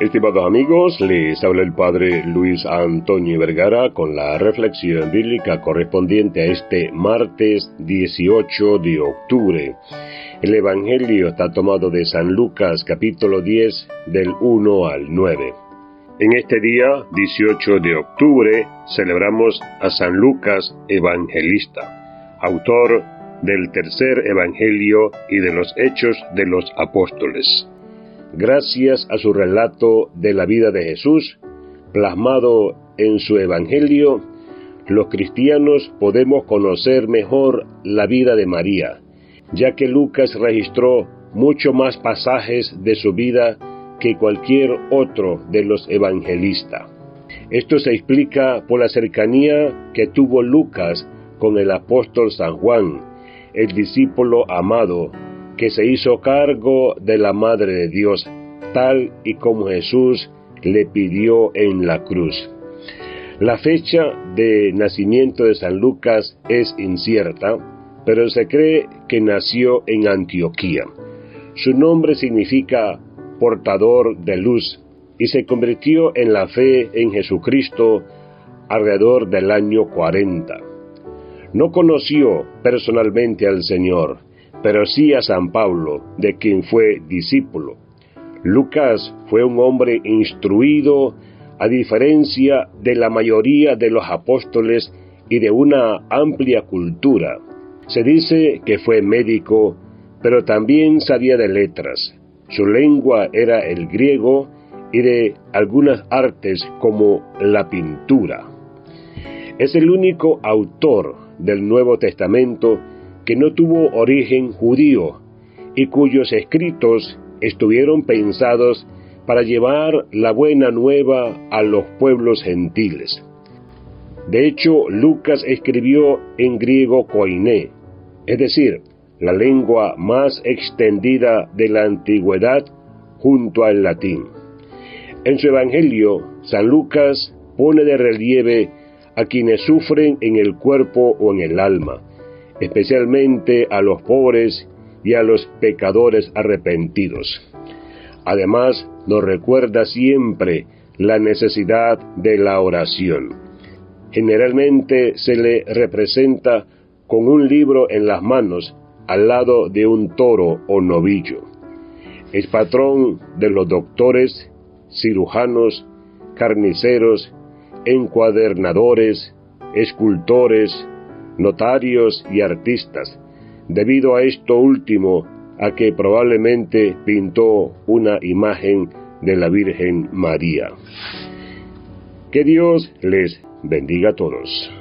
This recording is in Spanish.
Estimados amigos, les habla el Padre Luis Antonio Vergara con la reflexión bíblica correspondiente a este martes 18 de octubre. El Evangelio está tomado de San Lucas capítulo 10 del 1 al 9. En este día, 18 de octubre, celebramos a San Lucas Evangelista, autor del tercer Evangelio y de los Hechos de los Apóstoles. Gracias a su relato de la vida de Jesús, plasmado en su Evangelio, los cristianos podemos conocer mejor la vida de María, ya que Lucas registró mucho más pasajes de su vida que cualquier otro de los evangelistas. Esto se explica por la cercanía que tuvo Lucas con el apóstol San Juan, el discípulo amado, que se hizo cargo de la Madre de Dios, tal y como Jesús le pidió en la cruz. La fecha de nacimiento de San Lucas es incierta, pero se cree que nació en Antioquía. Su nombre significa portador de luz, y se convirtió en la fe en Jesucristo alrededor del año 40. No conoció personalmente al Señor, pero sí a San Pablo, de quien fue discípulo. Lucas fue un hombre instruido, a diferencia de la mayoría de los apóstoles y de una amplia cultura. Se dice que fue médico, pero también sabía de letras, su lengua era el griego y de algunas artes como la pintura. Es el único autor del Nuevo Testamento que no tuvo origen judío y cuyos escritos estuvieron pensados para llevar la buena nueva a los pueblos gentiles. De hecho, Lucas escribió en griego koiné, es decir, la lengua más extendida de la antigüedad junto al latín. En su Evangelio, San Lucas pone de relieve a quienes sufren en el cuerpo o en el alma, especialmente a los pobres y a los pecadores arrepentidos. Además, nos recuerda siempre la necesidad de la oración. Generalmente se le representa con un libro en las manos al lado de un toro o novillo. Es patrón de los doctores, cirujanos, carniceros, encuadernadores, escultores, notarios y artistas, debido a esto último a que probablemente pintó una imagen de la Virgen María. Que Dios les bendiga a todos.